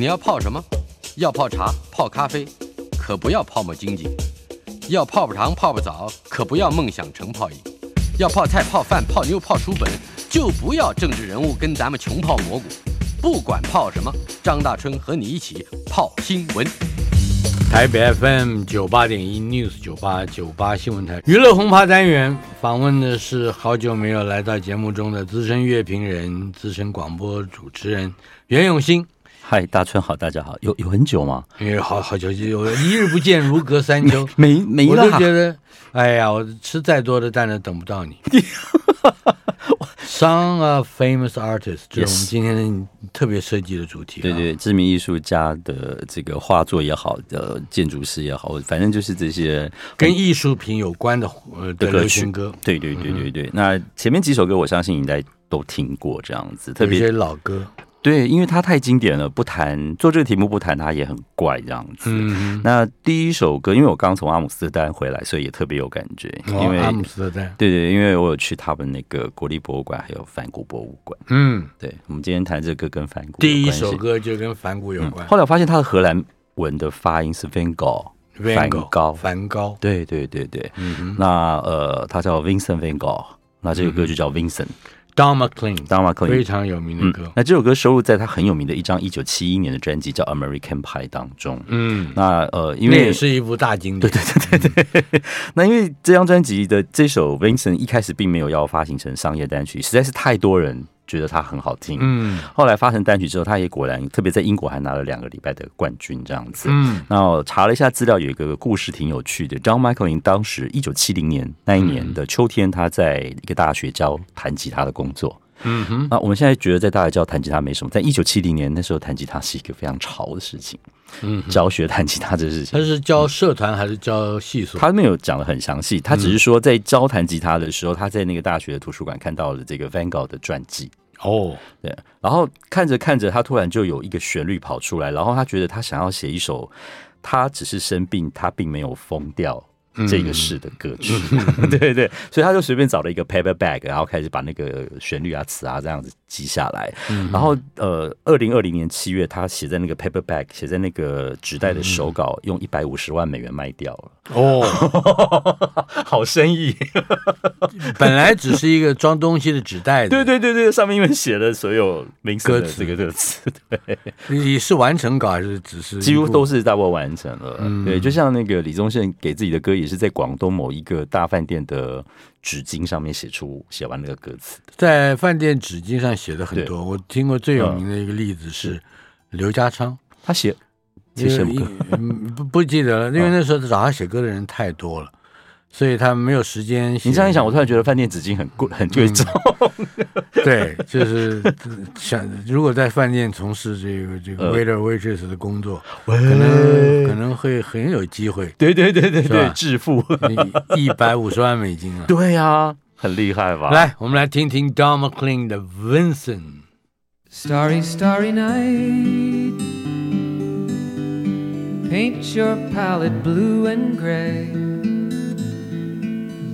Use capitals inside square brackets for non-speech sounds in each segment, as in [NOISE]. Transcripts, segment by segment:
你要泡什么？要泡茶、泡咖啡，可不要泡沫经济；要泡泡糖、泡泡澡，可不要梦想成泡影；要泡菜、泡饭、泡妞、泡书本，就不要政治人物跟咱们穷泡蘑菇。不管泡什么，张大春和你一起泡新闻。台北 FM 九八点一 News 九八九八新闻台娱乐轰趴单元访问的是好久没有来到节目中的资深乐评人、资深广播主持人袁永新。嗨，大春好，大家好，有有很久吗？因为好好久，有一日不见如隔三秋，[LAUGHS] 没没了。我都觉得，哎呀，我吃再多的蛋都等不到你。[LAUGHS] Song of famous artists，这是我们今天特别设计的主题。对对，知名艺术家的这个画作也好，的建筑师也好，反正就是这些跟艺术品有关的呃的流行歌。对对对对对，那前面几首歌，我相信应该都听过这样子，特别老歌。对，因为它太经典了，不谈做这个题目不谈它也很怪这样子。嗯，那第一首歌，因为我刚从阿姆斯特丹回来，所以也特别有感觉。哦、因为阿姆斯特丹，对对，因为我有去他们那个国立博物馆，还有梵谷博物馆。嗯，对，我们今天谈这个歌跟梵谷。第一首歌就跟梵谷有关。嗯、后来我发现他的荷兰文的发音是 Van Gogh，梵高，梵高。对对对对，嗯哼，那呃，他叫 Vincent Van Gogh，那这个歌就叫 Vincent。Don McLean，Don McLean 非常有名的歌。嗯、那这首歌收录在他很有名的一张一九七一年的专辑叫《American Pie》当中。嗯，那呃，因为也是一部大经典。对对对对对。[LAUGHS] 那因为这张专辑的这首《Vincent》一开始并没有要发行成商业单曲，实在是太多人。觉得它很好听，嗯，后来发成单曲之后，他也果然特别在英国还拿了两个礼拜的冠军这样子，嗯，那我查了一下资料，有一个故事挺有趣的。John Michael 当时一九七零年那一年的秋天，他在一个大学教弹吉他的工作，嗯哼，那我们现在觉得在大学教弹吉他没什么，在一九七零年那时候弹吉他是一个非常潮的事情，嗯，教学弹吉他这事情，他是教社团还是教系所？他没有讲的很详细，他只是说在教弹吉他的时候，他在那个大学的图书馆看到了这个 Van Gogh 的传记。哦对，然后看着看着，他突然就有一个旋律跑出来，然后他觉得他想要写一首，他只是生病，他并没有疯掉。这个式的歌曲，[LAUGHS] 嗯、对对，所以他就随便找了一个 paper bag，然后开始把那个旋律啊、词啊这样子记下来。嗯、然后呃，二零二零年七月，他写在那个 paper bag，写在那个纸袋的手稿，嗯、用一百五十万美元卖掉了。哦，[LAUGHS] 好生意！[LAUGHS] 本来只是一个装东西的纸袋子，对对对对，上面因为写了所有名歌词这个歌词，对，你是完成稿还是只是？几乎都是大部分完成了。嗯、对，就像那个李宗盛给自己的歌。也是在广东某一个大饭店的纸巾上面写出写完那个歌词，在饭店纸巾上写的很多。我听过最有名的一个例子是刘家昌，他写写什么歌？不不记得了，因为那时候找他写歌的人太多了。所以他没有时间。你这样一想，我突然觉得饭店纸巾很贵，很贵重。[LAUGHS] 对，就是想如果在饭店从事这个这个 waiter waitress 的工作，可能可能会很有机会。对对对对对，致富一百五十万美金啊！[LAUGHS] 对呀，很厉害吧？来，我们来听听 Don McLean 的 Vincent。Starry, starry night, paint your palette blue and gray.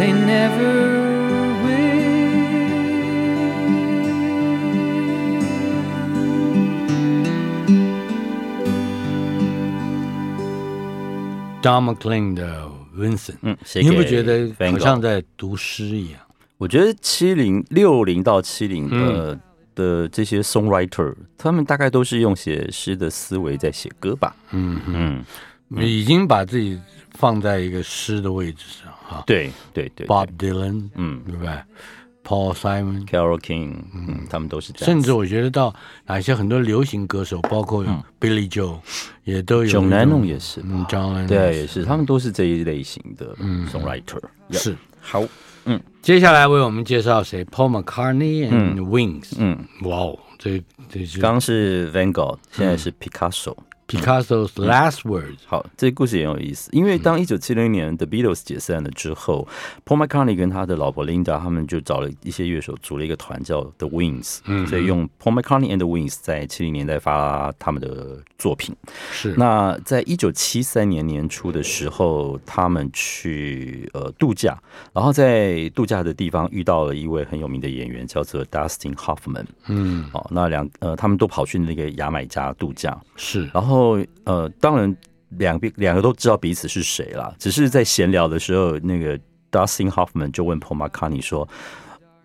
they never Don McLean 的 Vincent，嗯，你有没有觉得好像在读诗一样？我觉得七零六零到七零的、嗯、的这些 songwriter，他们大概都是用写诗的思维在写歌吧。嗯嗯，已经把自己放在一个诗的位置上哈。对对对，，Bob Dylan，嗯，对不对？Paul Simon、Carole King，嗯，他们都是这样。甚至我觉得到哪一些很多流行歌手，包括 Billy Joe，也都有。John Lennon 也是，嗯，John Lennon 对，也是，他们都是这一类型的 songwriter。是，好，嗯，接下来为我们介绍谁？Paul McCartney and Wings。嗯，哇哦，这这是刚是 Van Gogh，现在是 Picasso。Picasso's last words、嗯。好，这个故事也很有意思，因为当一九七零年 The Beatles 解散了之后、嗯、，Paul McCartney 跟他的老婆 Linda 他们就找了一些乐手组了一个团叫 The Wings，嗯，所以用 Paul McCartney and the Wings 在七零年代发他们的作品。是，那在一九七三年年初的时候，他们去呃度假，然后在度假的地方遇到了一位很有名的演员，叫做 Dustin Hoffman。嗯，哦，那两呃他们都跑去那个牙买加度假。是，然后。后呃，当然两边两个都知道彼此是谁啦。只是在闲聊的时候，那个 Dustin Hoffman 就问 Paul McCartney 说：“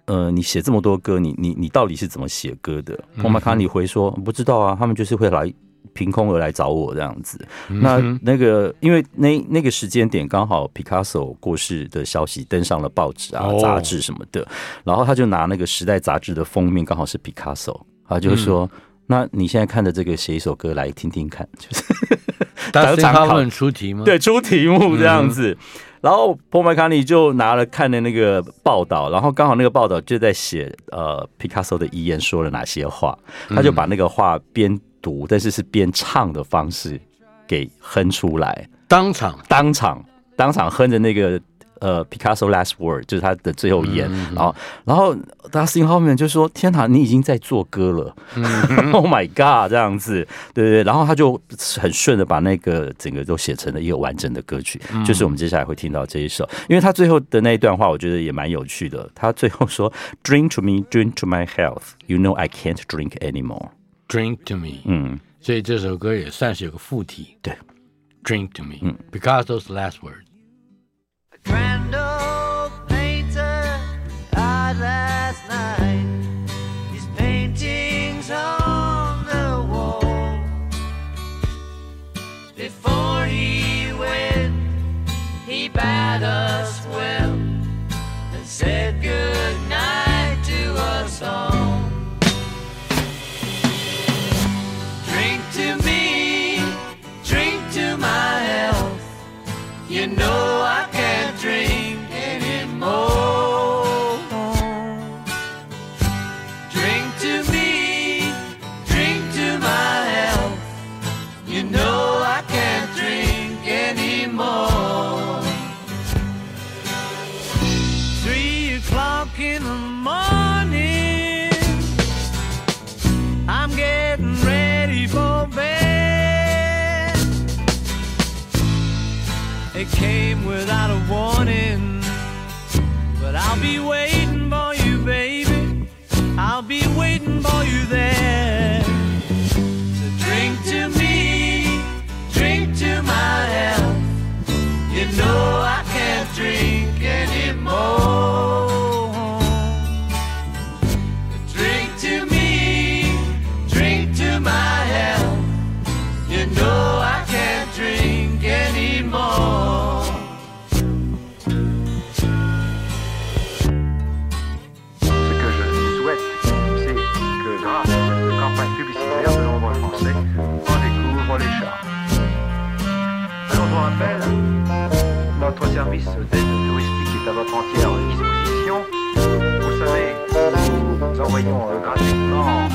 呃，你写这么多歌，你你你到底是怎么写歌的？” Paul [LAUGHS] McCartney 回说：“不知道啊，他们就是会来凭空而来找我这样子。嗯”那那个因为那那个时间点刚好 Picasso 过世的消息登上了报纸啊、杂志什么的，哦、然后他就拿那个《时代》杂志的封面，刚好是 Picasso，他就说。嗯那你现在看的这个写一首歌来听听看，就是 [LAUGHS] 当场他们出题吗？对，出题目这样子。嗯、然后 Paul McCartney 就拿了看的那个报道，然后刚好那个报道就在写呃 Picasso 的遗言说了哪些话，他就把那个话边读，但是是边唱的方式给哼出来，当场当场当场哼着那个。呃，Picasso Last Word，就是他的最后一言。然后，然后 Dustin Hoffman 就说：“天哪，你已经在做歌了！”Oh my God，这样子，对对对。然后他就很顺的把那个整个都写成了一个完整的歌曲，就是我们接下来会听到这一首。因为他最后的那一段话，我觉得也蛮有趣的。他最后说：“Drink to me, drink to my health. You know I can't drink anymore.” Drink to me，嗯，所以这首歌也算是有个附体。对，Drink to me，嗯，Picasso's last word。It came without a warning. But I'll be waiting for you, baby. I'll be waiting for you there. So drink to me, drink to my health. You know I もいい。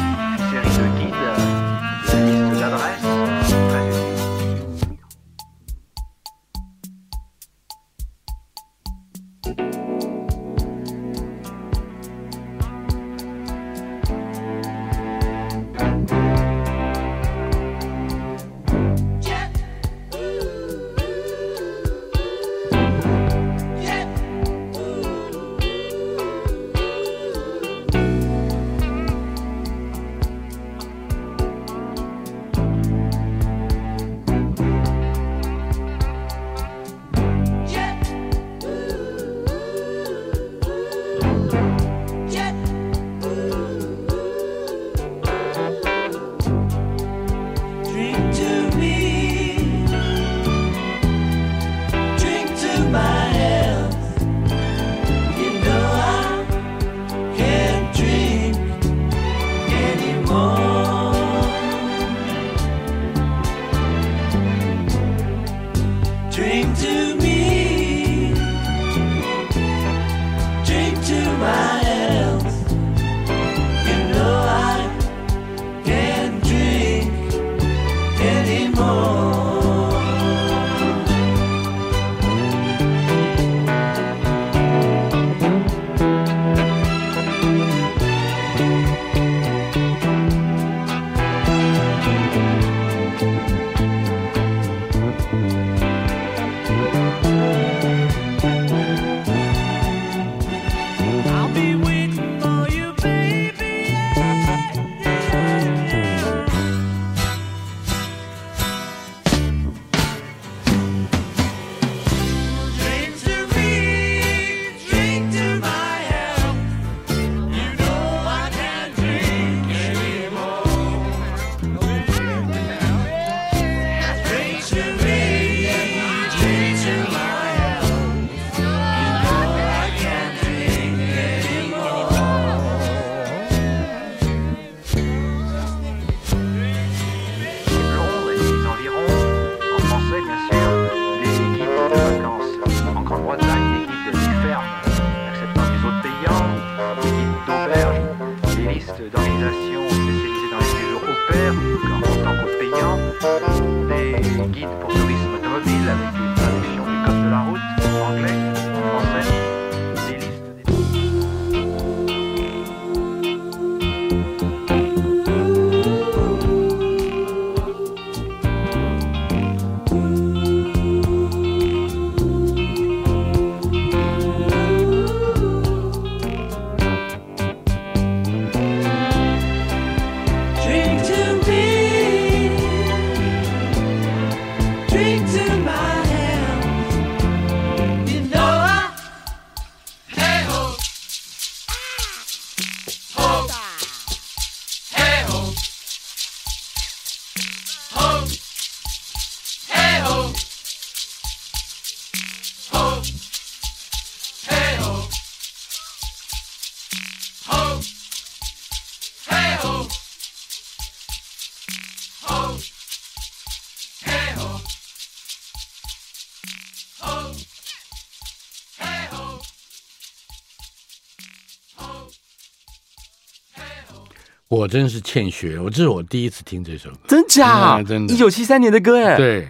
我真是欠学，我这是我第一次听这首歌，真假？嗯、真的，一九七三年的歌哎，对，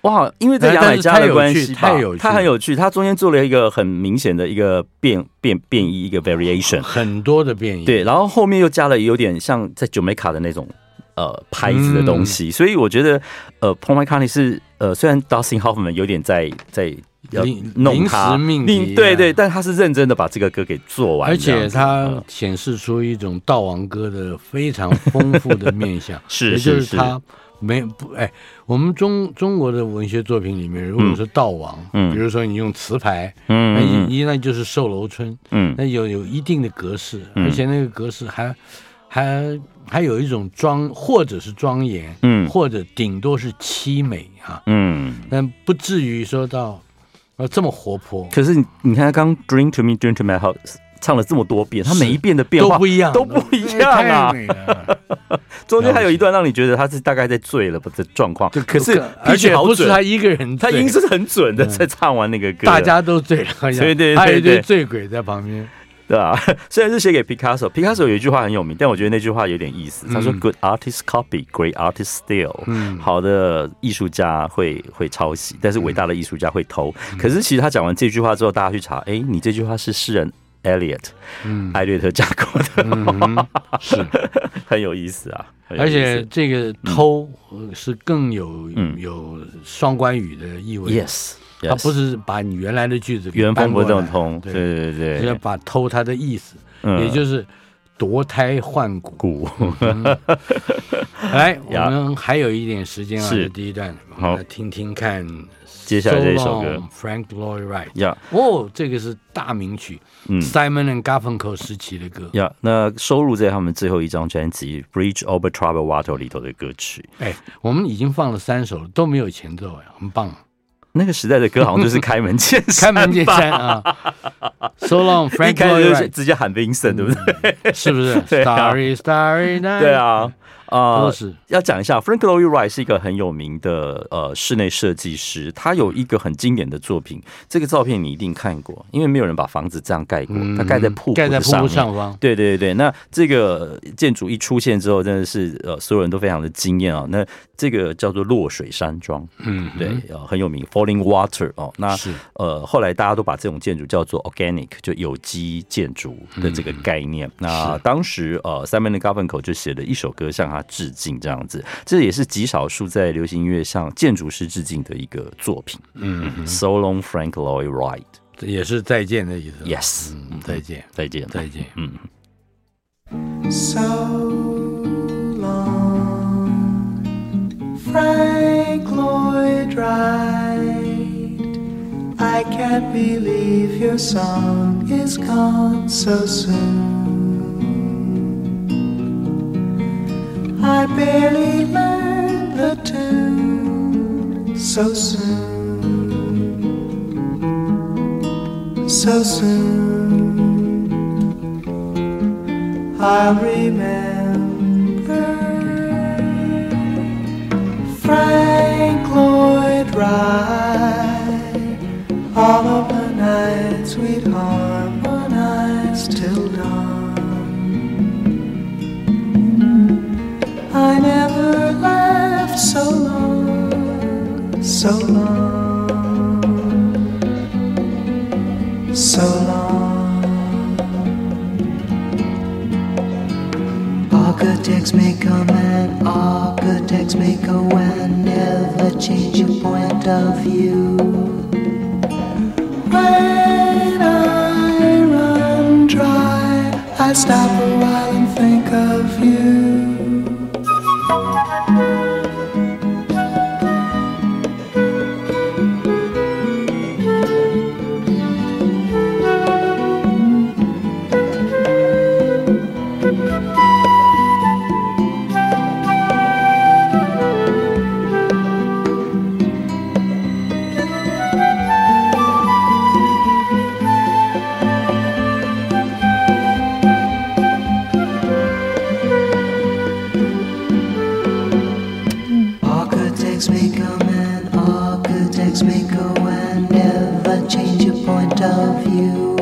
哇，因为在牙买加的关系，太有趣，它很有趣，他中间做了一个很明显的一个变变变异，一个 variation，很多的变异，对，然后后面又加了有点像在 Jamaica 的那种呃拍子的东西，嗯、所以我觉得呃 McCartney 是呃虽然 Dustin Hoffman 有点在在。要弄他，临时命题，对对，但他是认真的把这个歌给做完，而且他显示出一种悼亡歌的非常丰富的面相，[LAUGHS] 是，也就是他没不哎，我们中中国的文学作品里面，如果是悼亡，嗯，比如说你用词牌，嗯，那一那就是售楼春，嗯，那有有一定的格式，而且那个格式还还还有一种庄，或者是庄严，嗯，或者顶多是凄美啊，嗯，但不至于说到。啊，这么活泼！可是你你看，他刚 Drink to me, Drink to my heart 唱了这么多遍，他每一遍的变化都不一样，都不一样啊！[LAUGHS] 中间还有一段让你觉得他是大概在醉了的状况，可是而且不是他一个人，他音是很准的，在唱完那个歌，大家都醉了，对对对，还有一堆醉鬼在旁边。对啊，[LAUGHS] 虽然是写给 Picasso，Picasso 有一句话很有名，但我觉得那句话有点意思。他说：“Good artist copy, great artist steal。”嗯，好的艺术家会会抄袭，但是伟大的艺术家会偷。嗯、可是其实他讲完这句话之后，大家去查，哎，你这句话是诗人 Eliot，嗯，艾略特讲过的，嗯、是 [LAUGHS] 很有意思啊。思而且这个偷是更有、嗯、有双关语的意味。Yes。他不是把你原来的句子原封不动通，对对对，是要把偷他的意思，也就是夺胎换骨。[LAUGHS] 来，我们还有一点时间啊，是。第一段，好，听听看接下来这首歌，Frank Lloyd Wright。呀，哦，这个是大名曲，Simon and Garfunkel 时期的歌。呀，那收录在他们最后一张专辑《Bridge Over Troubled Water》里头的歌曲。哎，我们已经放了三首了，都没有前奏，哎，很棒。那个时代的歌好像就是开门见山，[LAUGHS] 开门见山啊！So long, Frank [LAUGHS] Lloyd，直接喊 Vincent，对不对？是不是？[LAUGHS] Starry, Starry Night。对啊。啊，呃、是要讲一下，Frank Lloyd Wright 是一个很有名的呃室内设计师，他有一个很经典的作品，这个照片你一定看过，因为没有人把房子这样盖过，他盖在瀑布盖在瀑布上方。对对对，那这个建筑一出现之后，真的是呃所有人都非常的惊艳啊。那这个叫做落水山庄，嗯，对，呃很有名，Falling Water 哦。那是呃后来大家都把这种建筑叫做 Organic，就有机建筑的这个概念。嗯、那当时呃 Simon & Garfunkel 就写了一首歌向他致敬，这样子，这也是极少数在流行音乐向建筑师致敬的一个作品。嗯，So long, Frank Lloyd Wright，这也是再见的意思。Yes，嗯，再见，再见，再见。嗯。So Frank Lloyd Wright, I can't believe your song is gone so soon. I barely learned the tune so soon, so soon. I'll remember change your point of view. When I run dry, I stop mistakes may go and never change your point of view.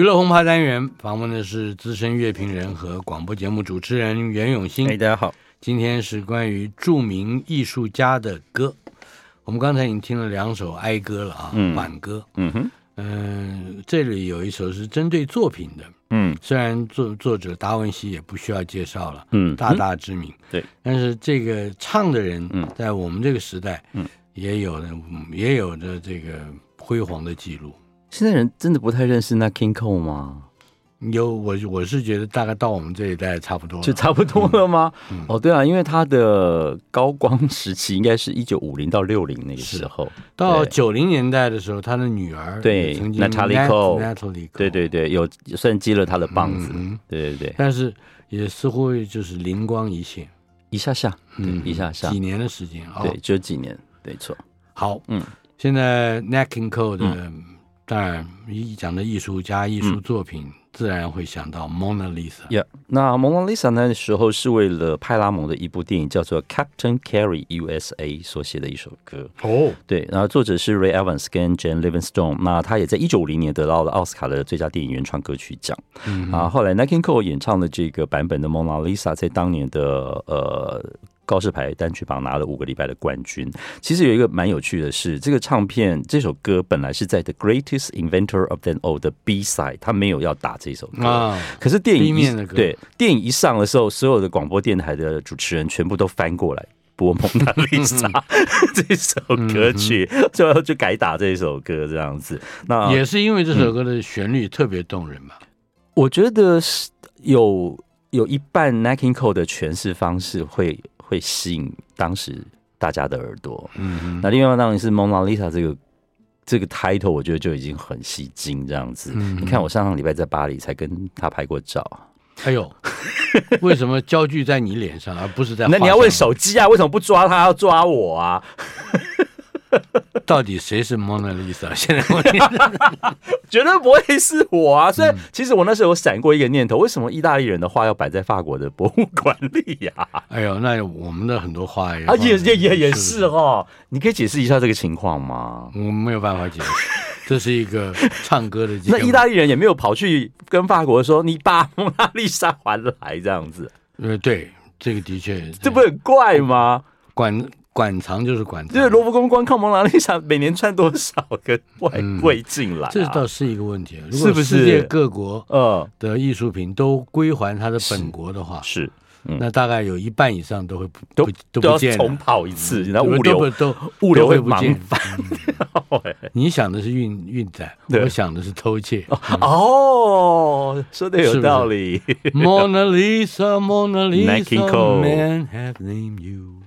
娱乐轰趴单元访问的是资深乐评人和广播节目主持人袁永新。哎，大家好，今天是关于著名艺术家的歌。我们刚才已经听了两首哀歌了啊，嗯、挽歌。嗯哼，嗯、呃，这里有一首是针对作品的。嗯，虽然作作者达文西也不需要介绍了，嗯，大大知名。对，但是这个唱的人，嗯，在我们这个时代，嗯，也有的，也有着这个辉煌的记录。现在人真的不太认识 Nat King Cole 吗？有我我是觉得大概到我们这一代差不多，就差不多了吗？嗯嗯、哦，对啊，因为他的高光时期应该是一九五零到六零那个时候，到九零年代的时候，他的女儿对 Natalie Cole，对对对，有算接了他的棒子，嗯、对对对，但是也似乎就是灵光一现，一下下，嗯，一下下，几年的时间，对，就几年，没错。好，嗯，现在 Nat King Cole 的。嗯当然，一讲的艺术家、艺术作品，嗯、自然会想到蒙娜丽莎。Yeah, 那蒙娜丽莎那时候是为了派拉蒙的一部电影叫做《Captain Carey USA》所写的一首歌。哦，oh. 对，然后作者是 Ray Evans 跟 Jane Livingston。那他也在一九五零年得到了奥斯卡的最佳电影原创歌曲奖。啊，后来 Nat King Cole 演唱的这个版本的蒙娜丽莎，在当年的呃。告示牌单曲榜拿了五个礼拜的冠军。其实有一个蛮有趣的是，这个唱片这首歌本来是在《The Greatest Inventor of Them All》的 B side，他没有要打这首歌。啊、可是电影一对电影一上的时候，所有的广播电台的主持人全部都翻过来播《蒙娜丽莎》[LAUGHS] 这首歌曲，最后就改打这首歌这样子。那也是因为这首歌的旋律特别动人嘛？我觉得是有有一半 n a c k i n g Cole 的诠释方式会。会吸引当时大家的耳朵，嗯，那另外当然是蒙娜丽莎这个这个 title，我觉得就已经很吸睛这样子。嗯、你看我上上礼拜在巴黎才跟他拍过照，哎呦，为什么焦距在你脸上而不是在？[LAUGHS] 那你要问手机啊？为什么不抓他要抓我啊？[LAUGHS] 到底谁是蒙娜丽莎？现在问 [LAUGHS] 绝对不会是我啊！所以其实我那时候有闪过一个念头：为什么意大利人的画要摆在法国的博物馆里呀？哎呦，那我们的很多画也啊也也也也是哦。你可以解释一下这个情况吗？我没有办法解释，[LAUGHS] 这是一个唱歌的。那意大利人也没有跑去跟法国说：“你把蒙娜丽莎还来。”这样子。呃，对，这个的确，这不很怪吗？管。馆藏就是馆藏，就是罗浮宫光靠蒙娜丽莎每年赚多少个外贵进来，这倒是一个问题。是不是世界各国呃的艺术品都归还它的本国的话，是那大概有一半以上都会都都不见，重跑一次，然后物流都 [LAUGHS] 物流会不见。你想的是运运载，我想的是偷窃。哦，说的有道理。[LAUGHS] Mona Lisa, Mona Lisa, men have named you.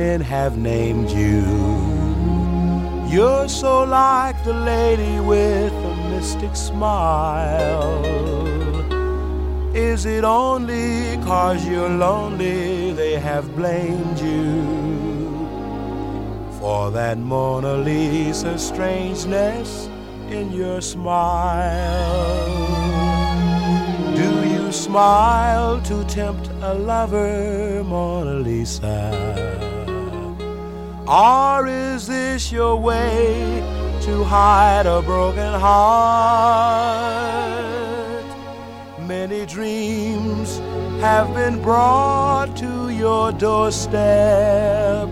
Men have named you. You're so like the lady with a mystic smile. Is it only cause you're lonely they have blamed you for that Mona Lisa strangeness in your smile? Do you smile to tempt a lover, Mona Lisa? Or is this your way to hide a broken heart? Many dreams have been brought to your doorstep.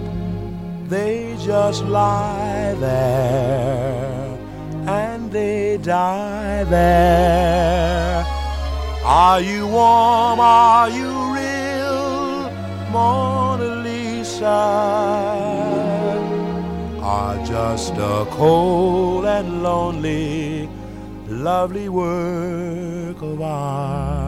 They just lie there and they die there. Are you warm? Are you real? Mona Lisa? Are just a cold and lonely, lovely work of art.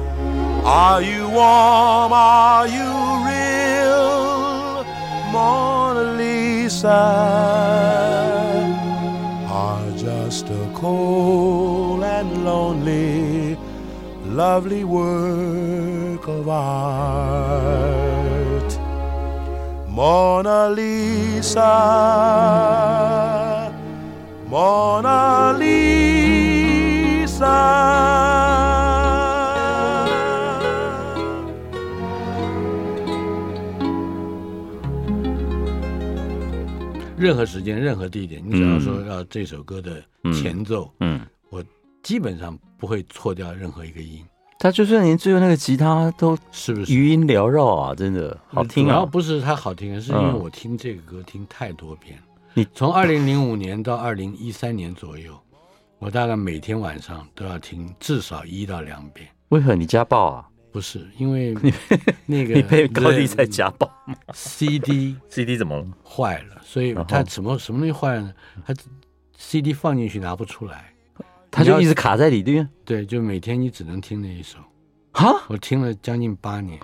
Are you warm? Are you real? Mona Lisa are just a cold and lonely, lovely work of art. Mona Lisa, Mona Lisa. 任何时间、任何地点，你只要说要这首歌的前奏，嗯，嗯我基本上不会错掉任何一个音。他就算连最后那个吉他都是不是余音缭绕啊？真的好听啊！然后不是它好听，是因为我听这个歌听太多遍。你从二零零五年到二零一三年左右，我大概每天晚上都要听至少一到两遍。为何你家暴啊？不是因为 [LAUGHS] 那个你被高丽在家暴吗？CD CD 怎么了？坏了，所以它什么什么东西坏了呢？它 CD 放进去拿不出来，它就一直卡在里面。对，就每天你只能听那一首。哈，我听了将近八年，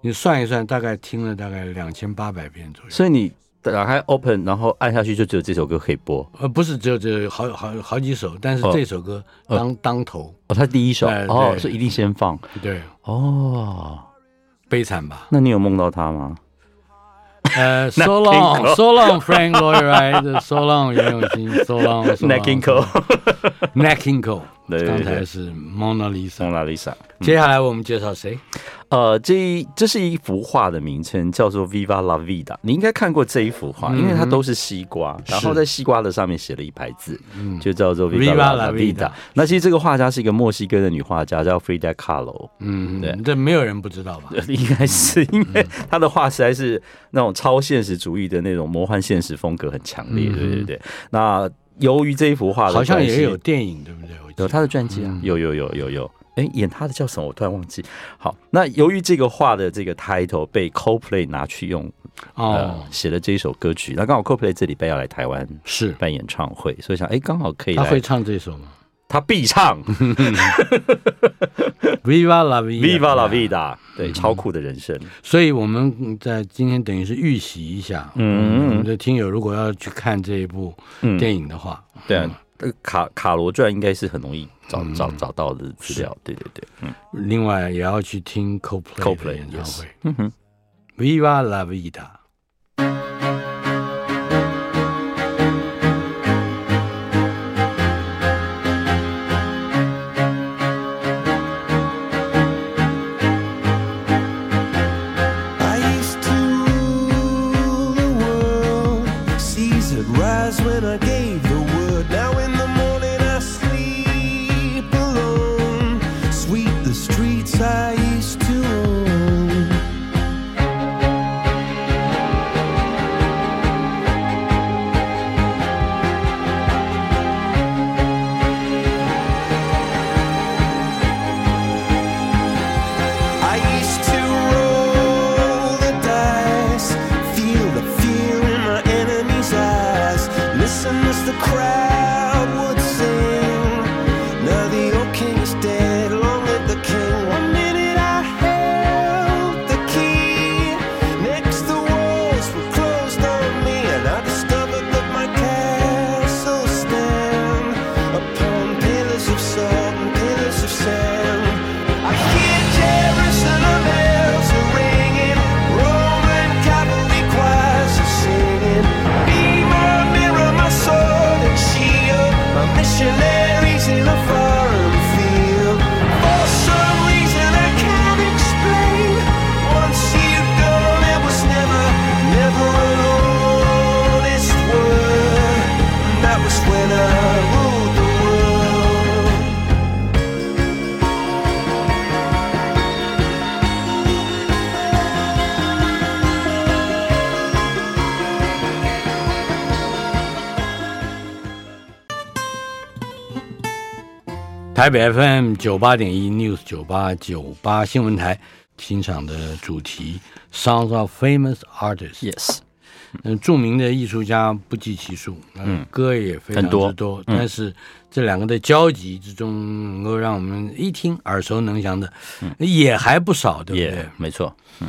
你算一算，大概听了大概两千八百遍左右。所以你。打开 Open，然后按下去就只有这首歌可以播。呃，不是，只有只有好好好几首，但是这首歌当、哦、当头哦，它第一首哦，是一定先放。对哦，悲惨吧？那你有梦到他吗？呃，So long，So long，Frank Lloyd，Wright，So long，袁咏仪，So long，Nat King Cole，Nat King Cole。刚才是蒙娜丽莎，蒙娜丽莎。接下来我们介绍谁？呃，这一这是一幅画的名称，叫做 Viva la Vida。你应该看过这一幅画，因为它都是西瓜，然后在西瓜的上面写了一排字，就叫做 Viva la Vida。那其实这个画家是一个墨西哥的女画家，叫 Frida Kahlo。嗯，对，这没有人不知道吧？[LAUGHS] 应该是因为她的画实在是那种超现实主义的那种魔幻现实风格很强烈。对对对。那由于这一幅画，好像也有电影，对不对？有他的传记啊，有有有有有，哎、欸，演他的叫什么？我突然忘记。好，那由于这个画的这个 title 被 Coldplay 拿去用，哦，写、呃、了这一首歌曲。那刚好 Coldplay 这礼拜要来台湾是办演唱会，所以想，哎、欸，刚好可以。他会唱这首吗？他必唱。[LAUGHS] Viva la vida，Viva la vida，对，超酷的人生。所以我们在今天等于是预习一下，嗯，我们的听友如果要去看这一部电影的话，嗯、对、啊。卡卡罗传应该是很容易找找找到的资料，对对对，嗯。另外也要去听 Coldplay 的演唱会，嗯哼，Viva la vida。台北 FM 九八点一 News 九八九八新闻台，欣赏的主题 Songs of Famous Artists，Yes，嗯，著名的艺术家不计其数，嗯，歌也非常之多，多。嗯、但是这两个的交集之中，能够让我们一听耳熟能详的，嗯、也还不少，对不对？Yeah, 没错，嗯。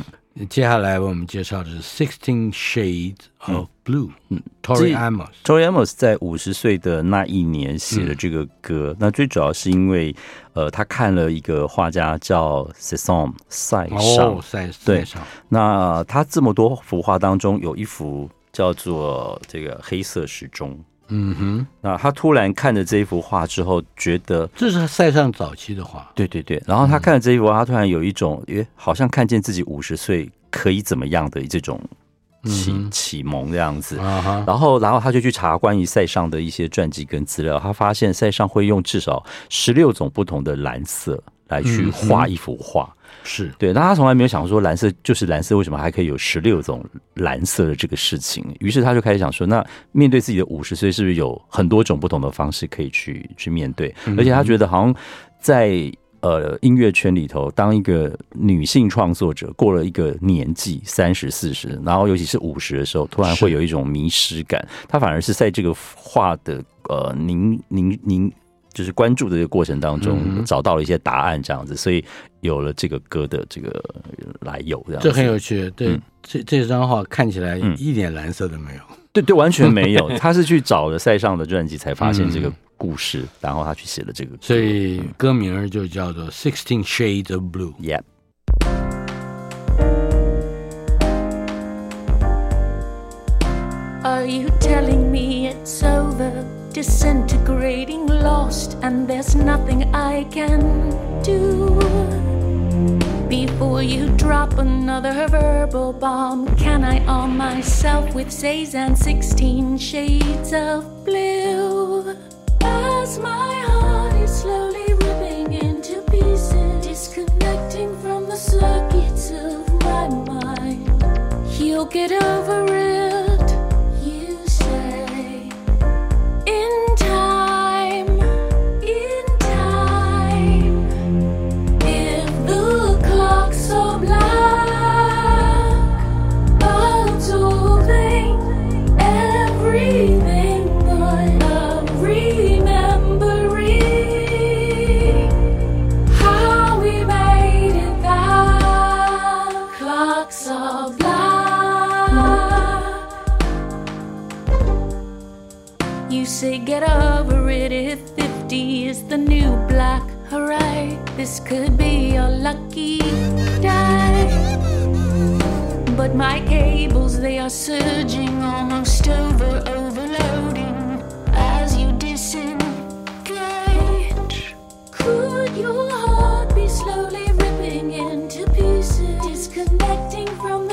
接下来为我们介绍的是《Sixteen Shades of Blue》。嗯，Tori Amos，Tori Amos 在五十岁的那一年写了这个歌。嗯、那最主要是因为，呃，他看了一个画家叫 Cézanne 塞尚，哦、塞对塞尚。那他这么多幅画当中，有一幅叫做这个黑色时钟。嗯哼，那他突然看着这一幅画之后，觉得这是塞尚早期的画。对对对，然后他看了这一幅画，他突然有一种，诶，好像看见自己五十岁可以怎么样的这种启启蒙这样子。然后，然后他就去查关于塞尚的一些传记跟资料，他发现塞尚会用至少十六种不同的蓝色来去画一幅画。是对，但他从来没有想说蓝色就是蓝色，为什么还可以有十六种蓝色的这个事情？于是他就开始想说，那面对自己的五十岁，是不是有很多种不同的方式可以去去面对？而且他觉得好像在呃音乐圈里头，当一个女性创作者过了一个年纪三十四十，然后尤其是五十的时候，突然会有一种迷失感。她反而是在这个画的呃您您您。就是关注的这个过程当中，找到了一些答案，这样子，所以有了这个歌的这个来由，这样子。这很有趣。对，嗯、这这张画看起来一点蓝色都没有。对对，完全没有。他是去找了塞尚的传记，才发现这个故事，嗯、然后他去写了这个歌。所以歌名就叫做《Sixteen Shades of Blue》。Yep。Are you telling me it's over? disintegrating, lost, and there's nothing I can do. Before you drop another verbal bomb, can I arm myself with Cezanne 16 shades of blue? As my heart is slowly ripping into pieces, disconnecting from the circuits of my mind, you'll get over it. Get over it if 50 is the new black. Alright, this could be your lucky day. But my cables, they are surging almost over, overloading as you disengage. Could your heart be slowly ripping into pieces, disconnecting from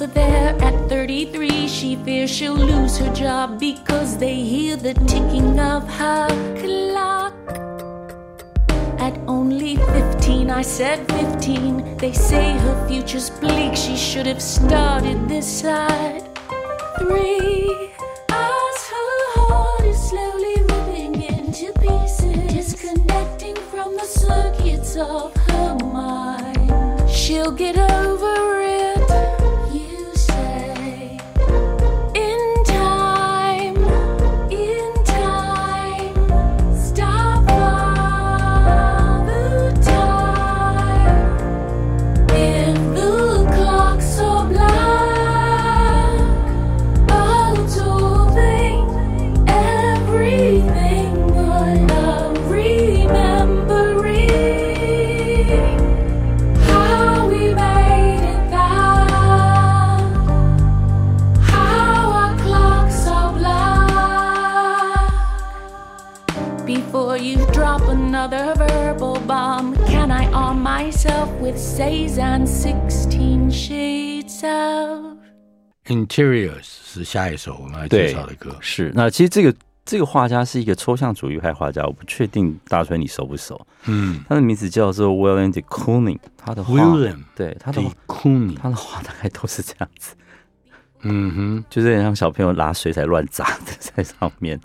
over there at 33. She fears she'll lose her job because they hear the ticking of her clock. At only 15, I said 15. They say her future's bleak. She should have started this at three. As her heart is slowly ripping into pieces, disconnecting from the circuits of her mind. She'll get up. Interiors 是下一首我们来介绍的歌。是，那其实这个这个画家是一个抽象主义派画家，我不确定大川你熟不熟？嗯，他的名字叫做 William de Kooning，他的画，William 对他的 Kooning，他的画大概都是这样子。嗯哼，就是很像小朋友拿水彩乱砸的在上面。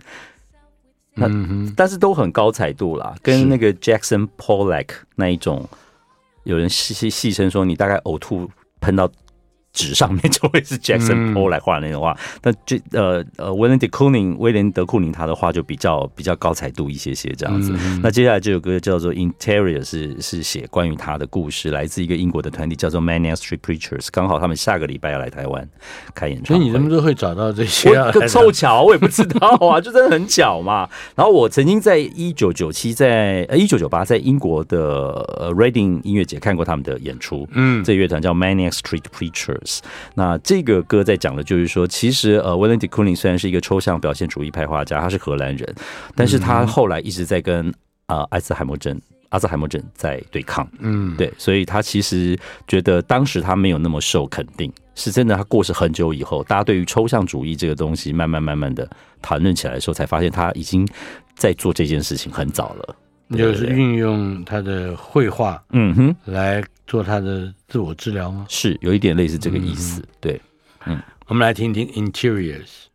那、嗯、但是都很高彩度啦，跟那个 Jackson Pollock 那一种，有人戏戏戏称说你大概呕吐喷到。纸上面就会是 Jackson Pollock 来画的那种画，但这呃呃威廉德库宁威廉德库宁他的画就比较比较高彩度一些些这样子。那接下来这首歌叫做 Interior，是是写关于他的故事，来自一个英国的团体叫做 Maniac Street Preachers，刚好他们下个礼拜要来台湾开演唱会。所以你怎么都会找到这些？我 [LAUGHS] 凑巧，我也不知道啊，[LAUGHS] 就真的很巧嘛。然后我曾经在一九九七在呃一九九八在英国的呃 Reading 音乐节看过他们的演出，嗯，这乐团叫 Maniac Street Preachers。那这个歌在讲的就是说，其实呃，Willem de Kooning 虽然是一个抽象表现主义派画家，他是荷兰人，但是他后来一直在跟啊、呃、阿兹海默症、阿兹海默症在对抗，嗯，对，所以他其实觉得当时他没有那么受肯定，是真的。他过世很久以后，大家对于抽象主义这个东西慢慢慢慢的谈论起来的时候，才发现他已经在做这件事情很早了。就是运用他的绘画，嗯哼，来做他的自我治疗吗？是有一点类似这个意思，嗯、对，嗯，我们来听听 Interiors。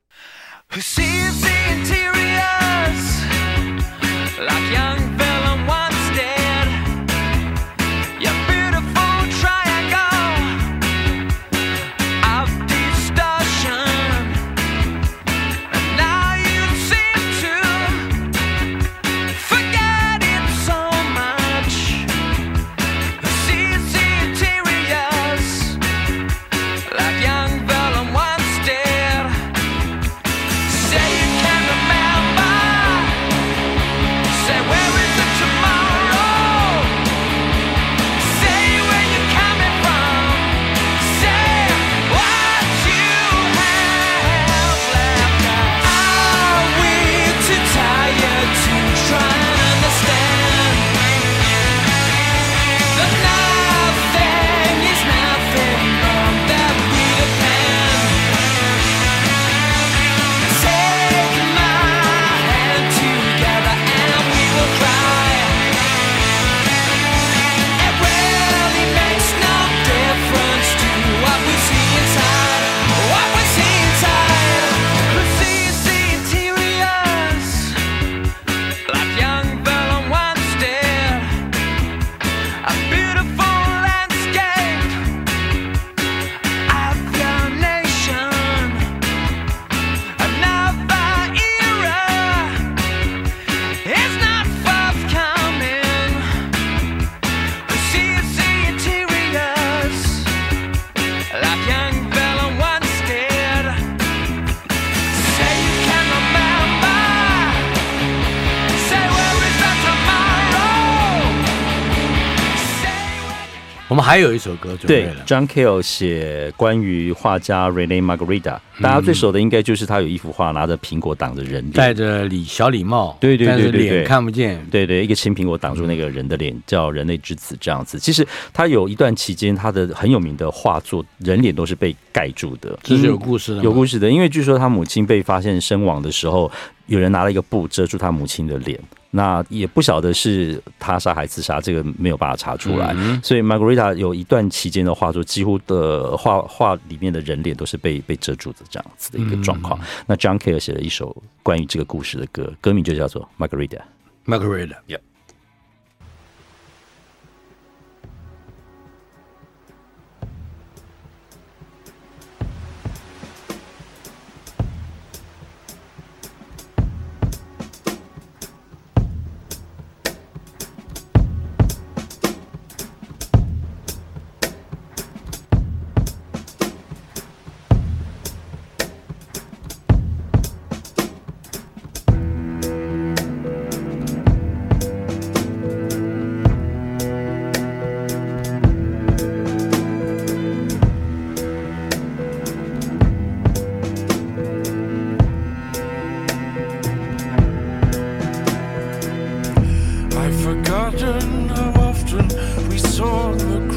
还有一首歌，对，John Cale 写关于画家 Rene Margarita，、嗯大家最熟的应该就是他有一幅画，拿着苹果挡着人脸，戴着礼小礼帽，对对对对对，脸看不见，对对，一个青苹果挡住那个人的脸，叫《人类之子》这样子。其实他有一段期间，他的很有名的画作，人脸都是被盖住的，这是有故事的，有故事的。因为据说他母亲被发现身亡的时候，有人拿了一个布遮住他母亲的脸。那也不晓得是他杀还是自杀，这个没有办法查出来。嗯、所以 Magritte 有一段期间的画作，几乎的画画里面的人脸都是被被遮住的这样子的一个状况。嗯、那 John Cale 写了一首关于这个故事的歌，歌名就叫做 Magritte。Magritte，Yeah。often, how often we saw the